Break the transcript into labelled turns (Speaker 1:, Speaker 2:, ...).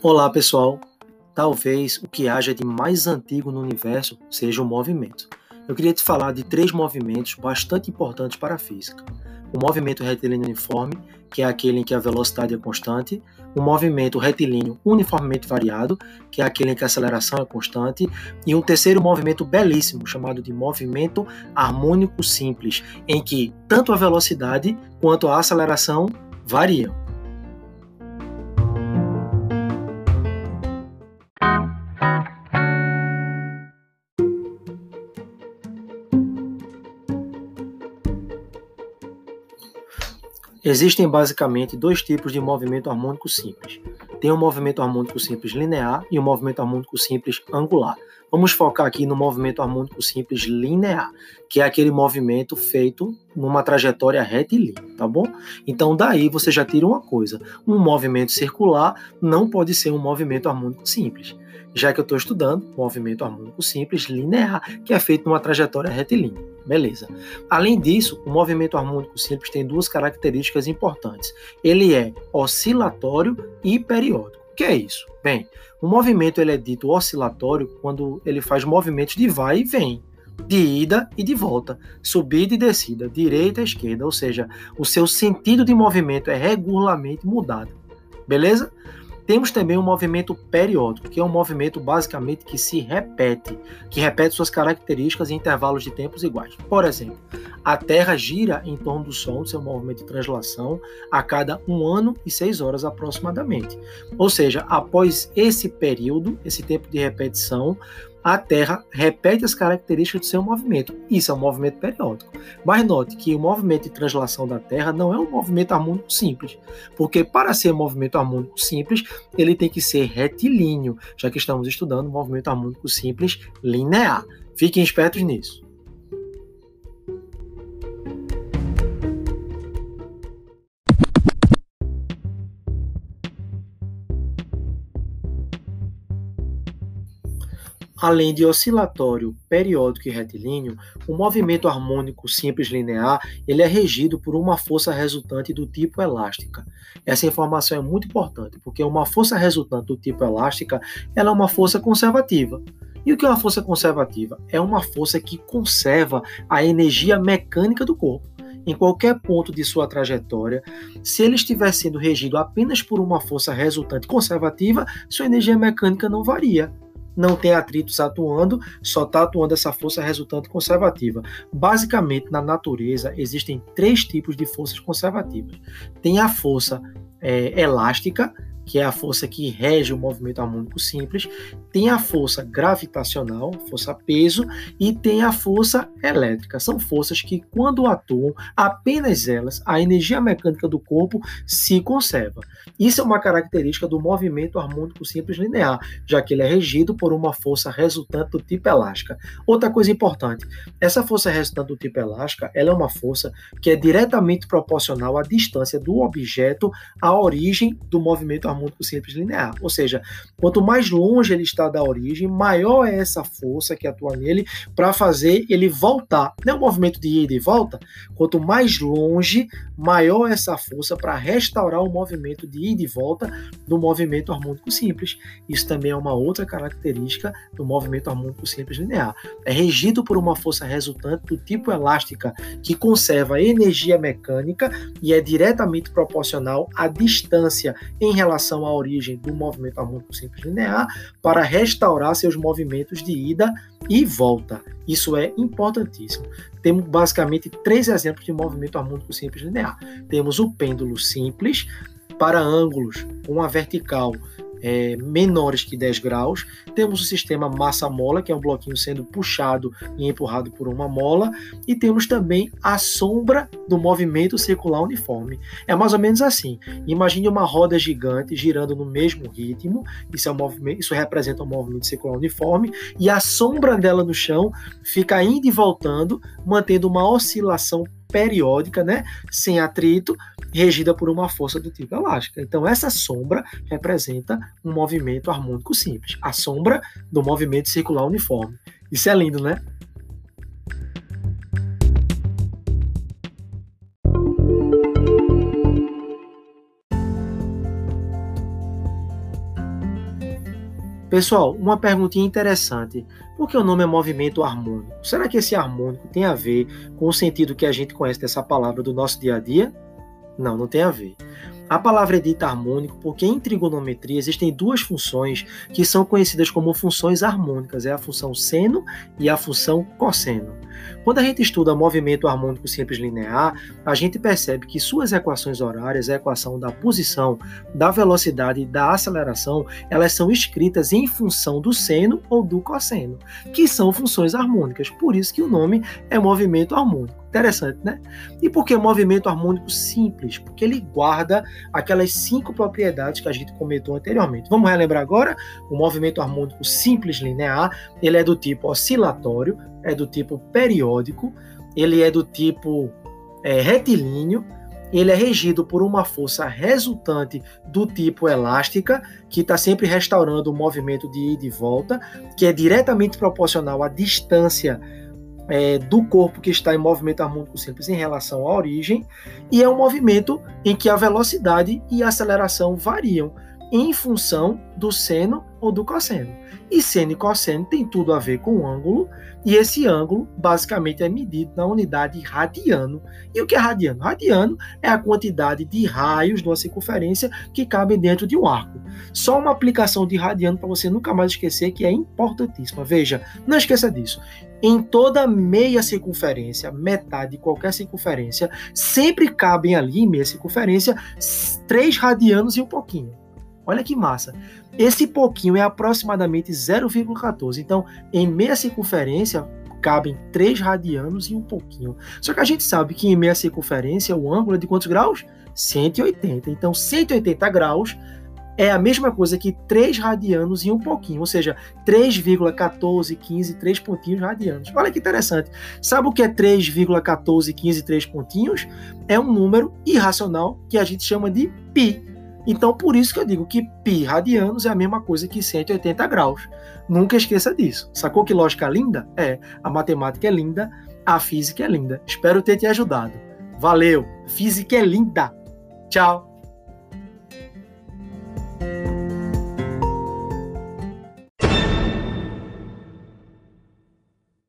Speaker 1: Olá, pessoal. Talvez o que haja de mais antigo no universo seja o movimento. Eu queria te falar de três movimentos bastante importantes para a física. O movimento retilíneo uniforme, que é aquele em que a velocidade é constante, o movimento retilíneo uniformemente variado, que é aquele em que a aceleração é constante, e um terceiro movimento belíssimo, chamado de movimento harmônico simples, em que tanto a velocidade quanto a aceleração variam. Existem basicamente dois tipos de movimento harmônico simples. Tem o movimento harmônico simples linear e o movimento harmônico simples angular. Vamos focar aqui no movimento harmônico simples linear, que é aquele movimento feito numa trajetória retilínea, tá bom? Então daí você já tira uma coisa: um movimento circular não pode ser um movimento harmônico simples já que eu estou estudando movimento harmônico simples linear, que é feito numa trajetória retilínea. Beleza. Além disso, o movimento harmônico simples tem duas características importantes. Ele é oscilatório e periódico. O que é isso? Bem, o movimento ele é dito oscilatório quando ele faz movimentos de vai e vem de ida e de volta, subida e descida, direita e esquerda, ou seja, o seu sentido de movimento é regularmente mudado. Beleza? Temos também um movimento periódico, que é um movimento basicamente que se repete, que repete suas características em intervalos de tempos iguais. Por exemplo, a Terra gira em torno do Sol, seu movimento de translação, a cada um ano e seis horas aproximadamente. Ou seja, após esse período, esse tempo de repetição, a Terra repete as características do seu movimento. Isso é um movimento periódico. Mas note que o movimento de translação da Terra não é um movimento harmônico simples, porque para ser um movimento harmônico simples, ele tem que ser retilíneo, já que estamos estudando o movimento harmônico simples linear. Fiquem espertos nisso. Além de oscilatório, periódico e retilíneo, o movimento harmônico simples linear ele é regido por uma força resultante do tipo elástica. Essa informação é muito importante, porque uma força resultante do tipo elástica ela é uma força conservativa. E o que é uma força conservativa? É uma força que conserva a energia mecânica do corpo em qualquer ponto de sua trajetória, se ele estiver sendo regido apenas por uma força resultante conservativa, sua energia mecânica não varia não tem atritos atuando, só está atuando essa força resultante conservativa. Basicamente, na natureza, existem três tipos de forças conservativas. Tem a força é, elástica, que é a força que rege o movimento harmônico simples, tem a força gravitacional, força peso, e tem a força elétrica. São forças que, quando atuam, apenas elas, a energia mecânica do corpo se conserva. Isso é uma característica do movimento harmônico simples linear, já que ele é regido por uma força resultante do tipo elástica. Outra coisa importante, essa força resultante do tipo elástica, ela é uma força que é diretamente proporcional à distância do objeto à origem do movimento harmônico harmônico simples linear. Ou seja, quanto mais longe ele está da origem, maior é essa força que atua nele para fazer ele voltar. Não é um movimento de ida e volta? Quanto mais longe, maior é essa força para restaurar o movimento de ida e volta do movimento harmônico simples. Isso também é uma outra característica do movimento harmônico simples linear. É regido por uma força resultante do tipo elástica que conserva energia mecânica e é diretamente proporcional à distância em relação relação à origem do movimento harmônico simples linear para restaurar seus movimentos de ida e volta. Isso é importantíssimo. Temos basicamente três exemplos de movimento harmônico simples linear. Temos o pêndulo simples para ângulos com a vertical é, menores que 10 graus. Temos o sistema massa-mola, que é um bloquinho sendo puxado e empurrado por uma mola. E temos também a sombra do movimento circular uniforme. É mais ou menos assim. Imagine uma roda gigante girando no mesmo ritmo. Isso, é um movimento, isso representa um movimento circular uniforme. E a sombra dela no chão fica indo e voltando, mantendo uma oscilação periódica, né, sem atrito, regida por uma força do tipo elástica. Então, essa sombra representa um movimento harmônico simples, a sombra do movimento circular uniforme. Isso é lindo, né? Pessoal, uma perguntinha interessante. Por que o nome é movimento harmônico? Será que esse harmônico tem a ver com o sentido que a gente conhece dessa palavra do nosso dia a dia? Não, não tem a ver. A palavra é dita harmônico porque em trigonometria existem duas funções que são conhecidas como funções harmônicas, é a função seno e a função cosseno. Quando a gente estuda movimento harmônico simples linear, a gente percebe que suas equações horárias, a equação da posição, da velocidade e da aceleração, elas são escritas em função do seno ou do cosseno, que são funções harmônicas. Por isso que o nome é movimento harmônico. Interessante, né? E por que movimento harmônico simples? Porque ele guarda aquelas cinco propriedades que a gente comentou anteriormente. Vamos relembrar agora? O movimento harmônico simples linear, ele é do tipo oscilatório, é do tipo periódico, ele é do tipo é, retilíneo, ele é regido por uma força resultante do tipo elástica, que está sempre restaurando o movimento de ida e volta, que é diretamente proporcional à distância é, do corpo que está em movimento harmônico simples em relação à origem, e é um movimento em que a velocidade e a aceleração variam em função do seno ou do cosseno. E seno e cosseno tem tudo a ver com ângulo, e esse ângulo basicamente é medido na unidade radiano. E o que é radiano? Radiano é a quantidade de raios de uma circunferência que cabem dentro de um arco. Só uma aplicação de radiano para você nunca mais esquecer que é importantíssima. Veja, não esqueça disso. Em toda meia circunferência, metade de qualquer circunferência, sempre cabem ali, meia circunferência, três radianos e um pouquinho. Olha que massa. Esse pouquinho é aproximadamente 0,14. Então, em meia circunferência, cabem 3 radianos e um pouquinho. Só que a gente sabe que em meia circunferência o ângulo é de quantos graus? 180. Então, 180 graus é a mesma coisa que 3 radianos e um pouquinho, ou seja, 3,14, 15, 3 pontinhos radianos. Olha que interessante. Sabe o que é 3,14, 15, 3 pontinhos? É um número irracional que a gente chama de pi. Então, por isso que eu digo que π radianos é a mesma coisa que 180 graus. Nunca esqueça disso. Sacou que lógica linda? É, a matemática é linda, a física é linda. Espero ter te ajudado. Valeu! Física é linda! Tchau!